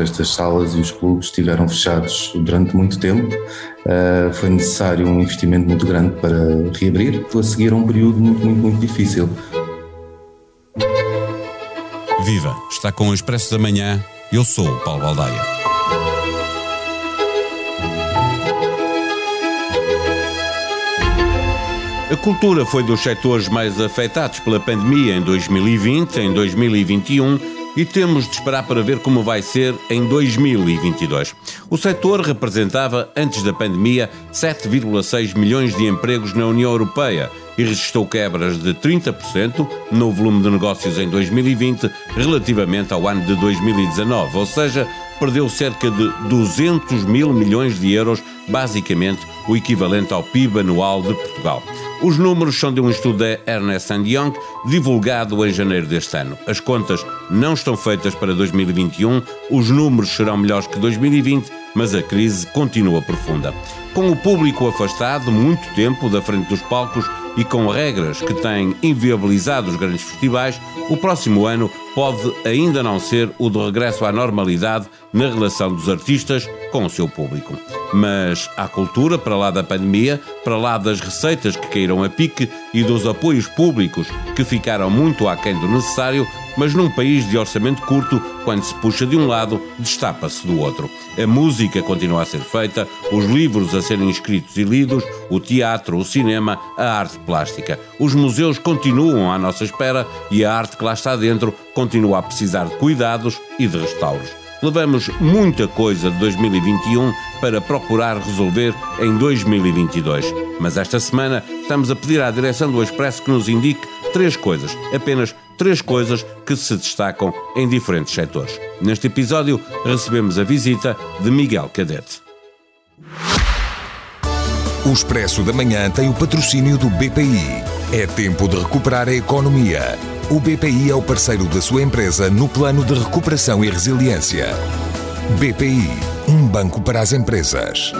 Estas salas e os clubes estiveram fechados durante muito tempo. Uh, foi necessário um investimento muito grande para reabrir, a seguir a um período muito, muito, muito difícil. Viva! Está com o Expresso da Manhã. Eu sou o Paulo Baldaia. A cultura foi dos setores mais afetados pela pandemia em 2020, em 2021 e temos de esperar para ver como vai ser em 2022. O setor representava, antes da pandemia, 7,6 milhões de empregos na União Europeia e registrou quebras de 30% no volume de negócios em 2020 relativamente ao ano de 2019, ou seja, perdeu cerca de 200 mil milhões de euros, basicamente o equivalente ao PIB anual de Portugal. Os números são de um estudo da Ernest Young, divulgado em janeiro deste ano. As contas não estão feitas para 2021, os números serão melhores que 2020, mas a crise continua profunda. Com o público afastado muito tempo da frente dos palcos e com regras que têm inviabilizado os grandes festivais, o próximo ano pode ainda não ser o de regresso à normalidade na relação dos artistas com o seu público. Mas há cultura para lá da pandemia, para lá das receitas que caíram a pique e dos apoios públicos que ficaram muito aquém do necessário, mas num país de orçamento curto, quando se puxa de um lado, destapa-se do outro. A música continua a ser feita, os livros a serem escritos e lidos, o teatro, o cinema, a arte plástica. Os museus continuam à nossa espera e a arte que lá está dentro continua a precisar de cuidados e de restauros. Levamos muita coisa de 2021 para procurar resolver em 2022. Mas esta semana estamos a pedir à direção do Expresso que nos indique três coisas, apenas três coisas que se destacam em diferentes setores. Neste episódio recebemos a visita de Miguel Cadete. O Expresso da Manhã tem o patrocínio do BPI. É tempo de recuperar a economia. O BPI é o parceiro da sua empresa no plano de recuperação e resiliência. BPI, um banco para as empresas.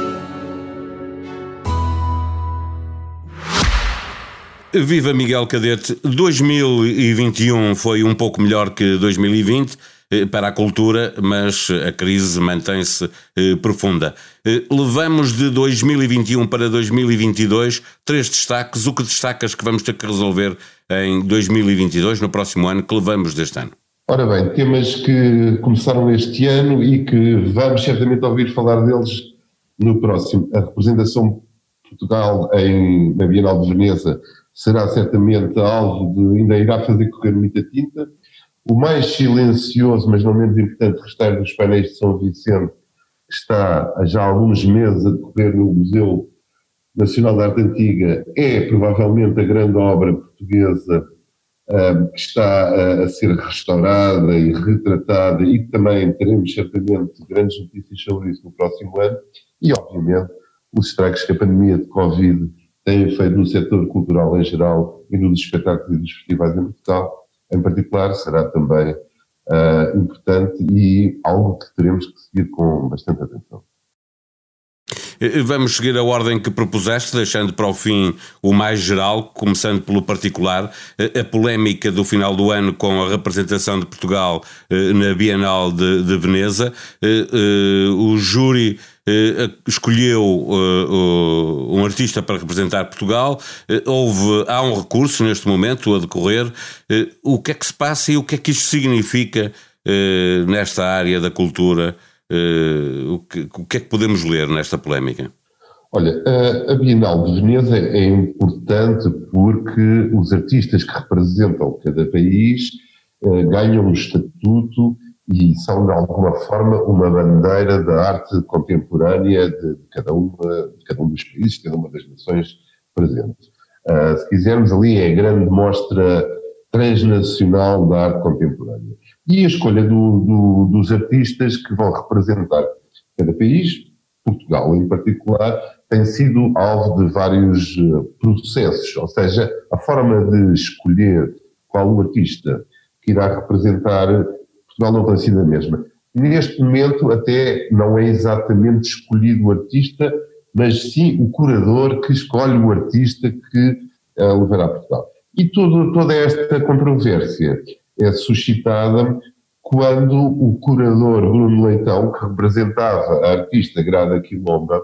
Viva Miguel Cadete, 2021 foi um pouco melhor que 2020 eh, para a cultura, mas a crise mantém-se eh, profunda. Eh, levamos de 2021 para 2022 três destaques. O que destacas que vamos ter que resolver em 2022, no próximo ano, que levamos deste ano? Ora bem, temas que começaram este ano e que vamos certamente ouvir falar deles no próximo. A representação de Portugal em, na Bienal de Veneza será certamente alvo de ainda irá fazer correr muita tinta. O mais silencioso, mas não menos importante, restar dos painéis de São Vicente, que está há já alguns meses a decorrer no Museu Nacional de Arte Antiga, é provavelmente a grande obra portuguesa um, que está a ser restaurada e retratada e também teremos certamente grandes notícias sobre isso no próximo ano e, obviamente, os estragos que a pandemia de Covid tem feito no setor cultural em geral e nos espetáculos e dos festivais em Portugal em particular, será também uh, importante e algo que teremos que seguir com bastante atenção. Eh, vamos seguir a ordem que propuseste, deixando para o fim o mais geral, começando pelo particular, eh, a polémica do final do ano com a representação de Portugal na Bienal de, de Veneza. O júri eh, escolheu uh, um artista para representar Portugal. houve, há um recurso neste momento a decorrer. o que é que se passa e o que é que isto significa nesta área da cultura? o, que, o que é que podemos ler nesta polémica? Olha, a Bienal de Veneza é importante porque os artistas que representam cada país ganham um estatuto e são de alguma forma uma bandeira da arte contemporânea de, cada, uma, de cada um dos países, de cada uma das nações presentes. Uh, se quisermos, ali é a grande mostra transnacional da arte contemporânea. E a escolha do, do, dos artistas que vão representar cada país, Portugal em particular, tem sido alvo de vários ah, processos, ou seja, a forma de escolher qual o artista que irá representar Portugal não tem sido a mesma. Neste momento, até não é exatamente escolhido o artista, mas sim o curador que escolhe o artista que uh, levará a Portugal. E tudo, toda esta controvérsia é suscitada quando o curador Bruno Leitão, que representava a artista Grada Quilomba,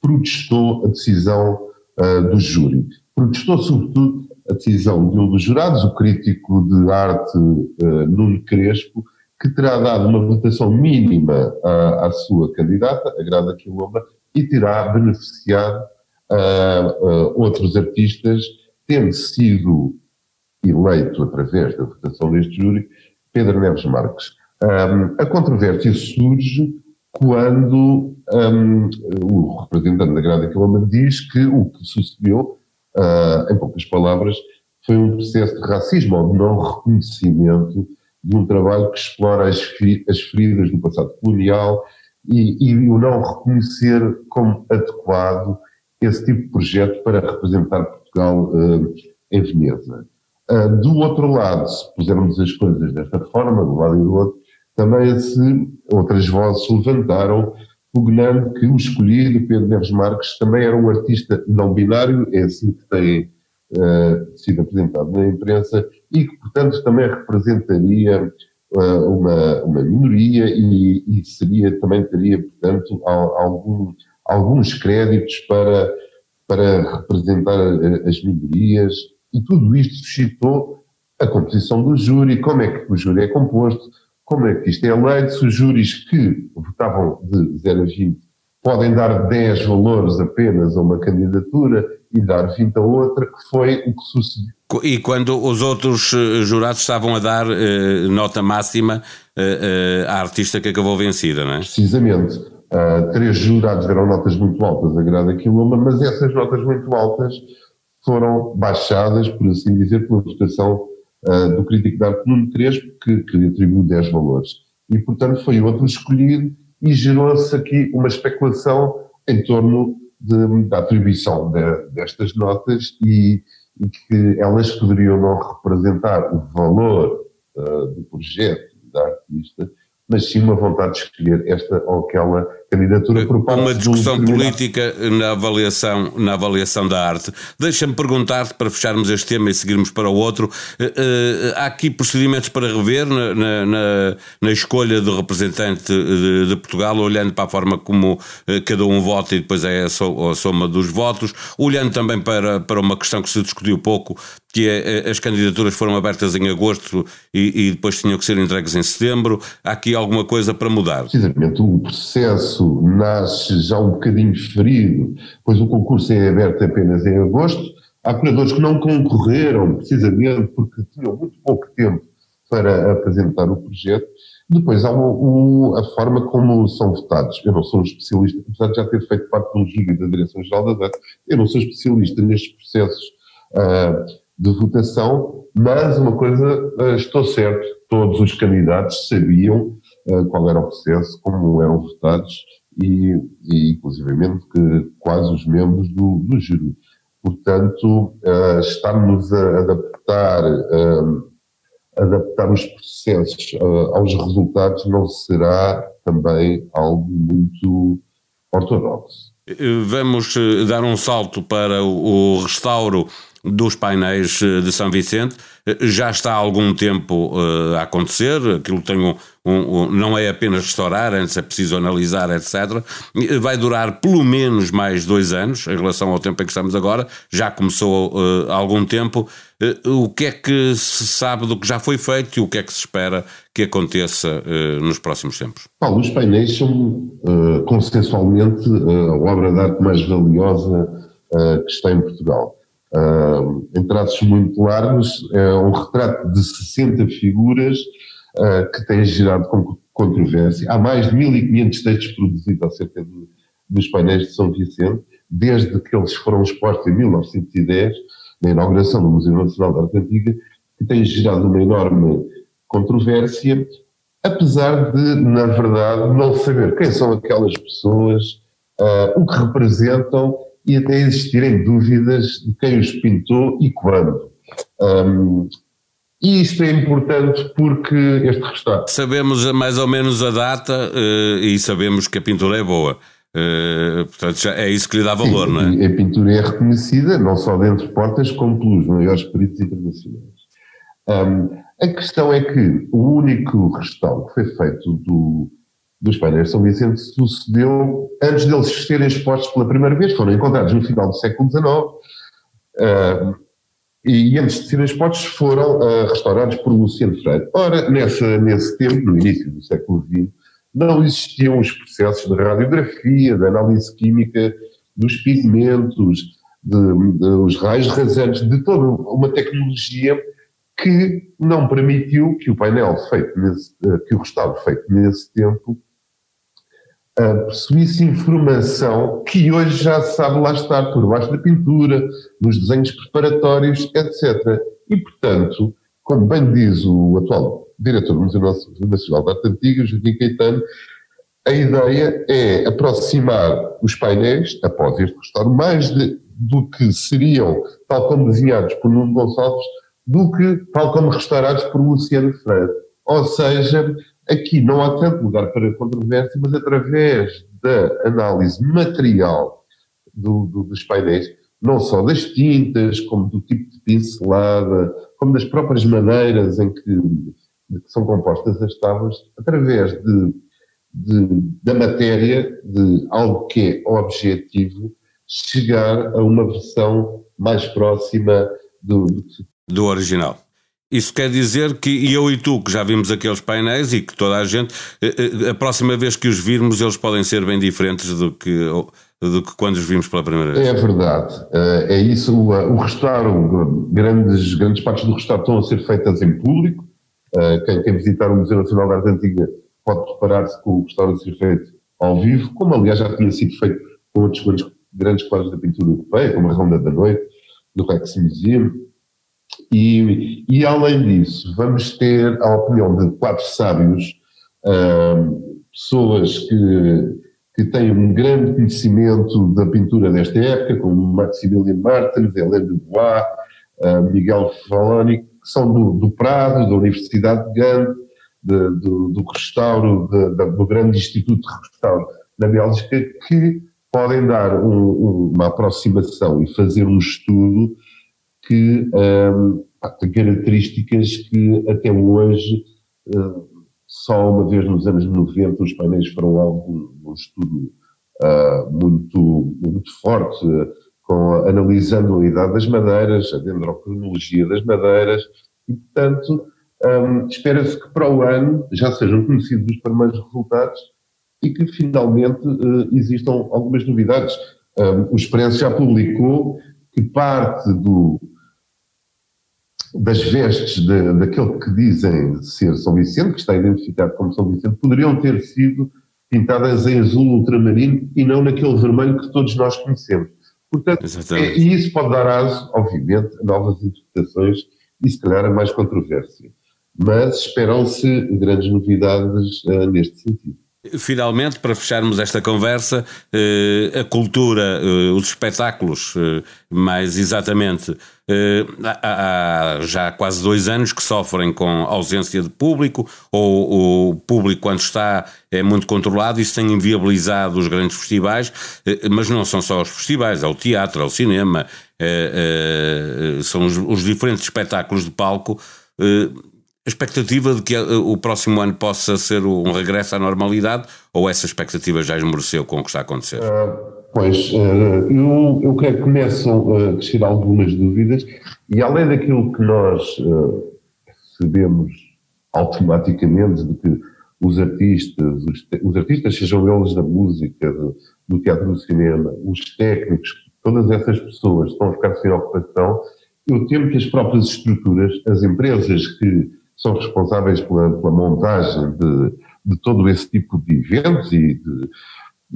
protestou a decisão uh, do júri. Protestou, sobretudo, a decisão de um dos jurados, o crítico de arte uh, Nuno Crespo, que terá dado uma votação mínima à, à sua candidata, a Grada Quilomba, e terá beneficiado uh, uh, outros artistas, tendo sido eleito através da votação deste júri Pedro Neves Marques. Um, a controvérsia surge quando um, o representante da Grada Quilomba diz que o que sucedeu, uh, em poucas palavras, foi um processo de racismo ou de não reconhecimento de um trabalho que explora as, as feridas do passado colonial e, e, o não reconhecer como adequado esse tipo de projeto para representar Portugal uh, em Veneza. Uh, do outro lado, se pusermos as coisas desta forma, de um lado e do outro, também se outras vozes se levantaram, pugnando que o escolhido, Pedro Neves Marques, também era um artista não binário, é assim que tem uh, sido apresentado na imprensa, e que, portanto, também representaria uh, uma, uma minoria e, e, seria, também teria, portanto, algum, alguns créditos para, para representar as minorias, e tudo isto suscitou a composição do júri, como é que o júri é composto, como é que isto é eleito, se os júris que votavam de 0 a 20 podem dar 10 valores apenas a uma candidatura e dar 20 a outra, que foi o que sucedeu. E quando os outros eh, jurados estavam a dar eh, nota máxima eh, à artista que acabou vencida, não é? Precisamente. Uh, três jurados deram notas muito altas a Grada Quilomba, mas essas notas muito altas foram baixadas, por assim dizer, pela votação uh, do crítico de arte Nuno Crespo, que, que atribuiu 10 valores. E, portanto, foi outro escolhido e gerou-se aqui uma especulação em torno de, da atribuição de, destas notas e, e, que elas poderiam não representar o valor uh, do projeto da artista, mas sim uma vontade de escolher esta ou aquela candidatura por parte Uma discussão política na avaliação, na avaliação da arte. Deixa-me perguntar-te, para fecharmos este tema e seguirmos para o outro, uh, uh, há aqui procedimentos para rever na, na, na escolha do representante de, de, Portugal, olhando para a forma como uh, cada um vota e depois é a, so, a soma dos votos, olhando também para, para uma questão que se discutiu pouco, que é, as candidaturas foram abertas em agosto e, e, depois tinham que ser entregues em setembro. Há aqui alguma coisa para mudar? Precisamente, o processo nasce já um bocadinho ferido, pois o concurso é aberto apenas em agosto. Há curadores que não concorreram, precisamente porque tinham muito pouco tempo para apresentar o projeto. Depois há o, o, a forma como são votados. Eu não sou um especialista, apesar de já ter feito parte de um júri da Direção-Geral da DAT, eu não sou especialista nestes processos uh, de votação, mas uma coisa, uh, estou certo, todos os candidatos sabiam qual era o processo, como eram votados e, e inclusivamente que quase os membros do, do júri. Portanto, uh, a adaptar, adaptar os processos aos resultados não será também algo muito ortodoxo. Vamos dar um salto para o restauro dos painéis eh, de São Vicente. Eh, já está há algum tempo uh, a acontecer, aquilo tem um, um, um, não é apenas restaurar, antes é preciso analisar, etc. Vai durar pelo menos mais dois anos em relação ao tempo em que estamos agora, já começou uh, há algum tempo. Uh, o que é que se sabe do que já foi feito e o que é que se espera que aconteça nos próximos tempos? Paulo, os painéis são consensualmente a obra de arte mais valiosa que está em Portugal uh, em traços muito largos, é um retrato de 60 figuras uh, que tem gerado controvérsia. Há mais de 1.500 textos produzidos acerca de, dos painéis de São Vicente, desde que eles foram expostos em 1910, na inauguração do Museu Nacional de Arte Antiga, que tem gerado uma enorme controvérsia, apesar de, na verdade, não saber quem são aquelas pessoas, uh, o que representam e até existirem dúvidas de quem os pintou e quando. Um, e isto é importante porque este restauro. Sabemos mais ou menos a data uh, e sabemos que a pintura é boa. Uh, portanto, já é isso que lhe dá valor, Sim, não é? A pintura é reconhecida não só dentro de portas, como pelos maiores peritos internacionais. Um, A questão é que o único restauro que foi feito do, dos painéis de São Vicente sucedeu antes deles serem expostos pela primeira vez, foram encontrados no final do século XIX, uh, e, antes de serem expostos foram uh, restaurados por Luciano Freire. Ora, nessa, nesse tempo, no início do século XX, não existiam os processos de radiografia, de análise química dos pigmentos, de, de, os raios rasantes, de toda uma tecnologia que não permitiu que o painel feito nesse, eh, que o restauro feito nesse tempo uh, possuísse informação que hoje já se sabe lá estar por baixo da pintura, nos desenhos preparatórios, etc. E, portanto, como bem diz o atual diretor do Museu Nacional de Arte Antiga, Joaquim Caetano, a ideia é aproximar os painéis, após este restauro, mais de, do que seriam, tal como desenhados por Nuno Gonçalves, do que tal como restaurados por Luciano Freire. Ou seja, aqui não há tanto lugar para controvérsia, mas através da análise material do, do, dos painéis, não só das tintas, como do tipo de pincelada, como das próprias maneiras em que, que são compostas as tábuas, através de, de, da matéria, de algo que é objetivo, chegar a uma versão mais próxima do, do original. Isso quer dizer que eu e tu, que já vimos aqueles painéis e que toda a gente, eh, eh, a próxima vez que os virmos, eles podem ser bem diferentes do que, do que quando os vimos pela primeira vez. É verdade. Eh, é isso. O restauro, grandes, grandes partes do restauro estão a ser feitas em público. Quem, quem visitar o Museu Nacional da Arte Antiga pode preparar-se com o restauro a ser feito ao vivo, como aliás já tinha sido feito com outros grandes, grandes quadros da pintura europeia, como a Ronda da Noite, do Rex Museum e, e, além disso, vamos ter a opinião de quatro sábios, uh, pessoas que, que têm um grande conhecimento da pintura desta época, como Maximilian Martins, Hélène Dubois, uh, Miguel Faloni, que são do, do, Prado, da Universidade de Gand, de, do, do restauro, de, de, do grande Instituto de Restauro na Bélgica, que podem dar um, uma aproximação e fazer um estudo que um, características que até hoje, uh, só uma vez nos anos 90, os painéis foram algo um estudo uh, muito, muito forte, com, analisando a idade das madeiras, a dendrocronologia das madeiras, e portanto um, espera-se que para o ano já sejam conhecidos os primeiros resultados e que finalmente uh, existam algumas novidades. Um, o Expresso já publicou que parte do, das vestes de, daquele que dizem ser São Vicente, que está identificado como São Vicente, poderiam ter sido pintadas em azul ultramarino e não naquele vermelho que todos nós conhecemos. Portanto, é, e isso pode dar aso, obviamente, a novas interpretações e se calhar a mais controvérsia. Mas esperam-se grandes novidades uh, neste sentido. Finalmente, para fecharmos esta conversa, eh, a cultura, eh, os espetáculos, eh, mais exatamente, há já quase dois anos que sofrem com ausência de público, ou o público, quando está, é muito controlado, isso tem inviabilizado os grandes festivais, mas não são só os festivais, é o teatro, é o cinema, são os diferentes espetáculos de palco a expectativa de que eh, o próximo ano possa ser um regresso à normalidade ou essa expectativa já esmoreceu com o que está a acontecer? Uh, pois, uh, eu, eu creio que começam a crescer algumas dúvidas e além daquilo que nós uh, recebemos automaticamente de que os artistas, os, os, artistas, sejam eles da música, do, do teatro do cinema, os técnicos, todas essas pessoas estão a ficar sem ocupação, eu temo que as próprias estruturas, as empresas que são responsáveis pela, pela montagem de, de, todo esse tipo de eventos e de,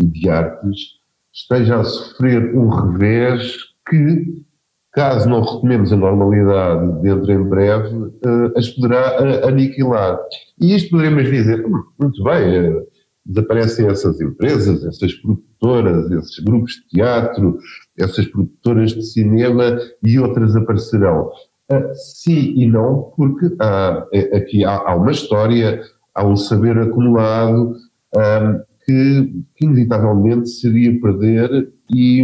e de artes, esteja a sofrer um revés que, caso não retomemos a normalidade dentro em breve, uh, as poderá uh, aniquilar. E isto poderíamos dizer, hum, muito bem, uh, desaparecem essas empresas, essas produtoras, esses grupos de teatro, essas produtoras de cinema e outras aparecerão. Uh, sim e não, porque uh, aqui há, há, uma história, há um saber acumulado um, que, que, inevitavelmente seria perder e,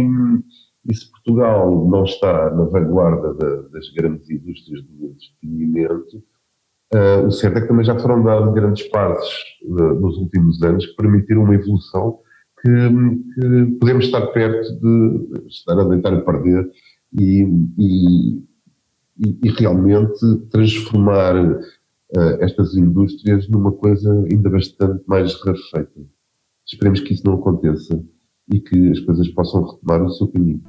e, se Portugal não está na vanguarda das grandes indústrias do entretenimento, Uh, o certo é que também já foram dados grandes passos uh, nos últimos anos que permitiram uma evolução que, que, podemos estar perto de estar a deitar a perder e, e, e realmente transformar uh, estas indústrias numa coisa ainda bastante mais rarefeita. Esperemos que isso não aconteça e que as coisas possam retomar o seu caminho.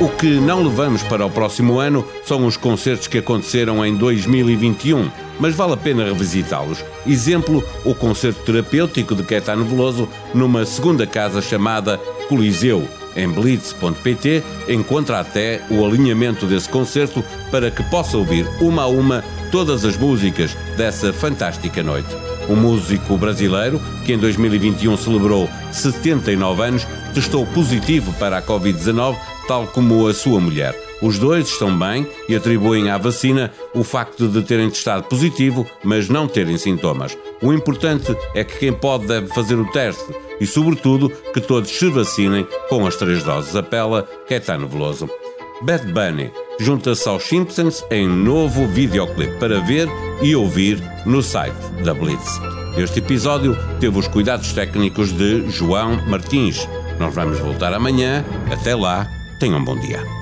O que não levamos para o próximo ano são os concertos que aconteceram em 2021, mas vale a pena revisitá-los. Exemplo, o concerto terapêutico de Caetano Veloso numa segunda casa chamada Coliseu. Em blitz.pt encontra até o alinhamento desse concerto para que possa ouvir uma a uma todas as músicas dessa fantástica noite. Um músico brasileiro que em 2021 celebrou 79 anos testou positivo para a Covid-19 tal como a sua mulher. Os dois estão bem e atribuem à vacina o facto de terem testado positivo, mas não terem sintomas. O importante é que quem pode deve fazer o teste e, sobretudo, que todos se vacinem com as três doses. Apela Caetano Veloso. Bad Bunny junta-se aos Simpsons em novo videoclipe para ver e ouvir no site da Blitz. Este episódio teve os cuidados técnicos de João Martins. Nós vamos voltar amanhã. Até lá Tenham um bom dia.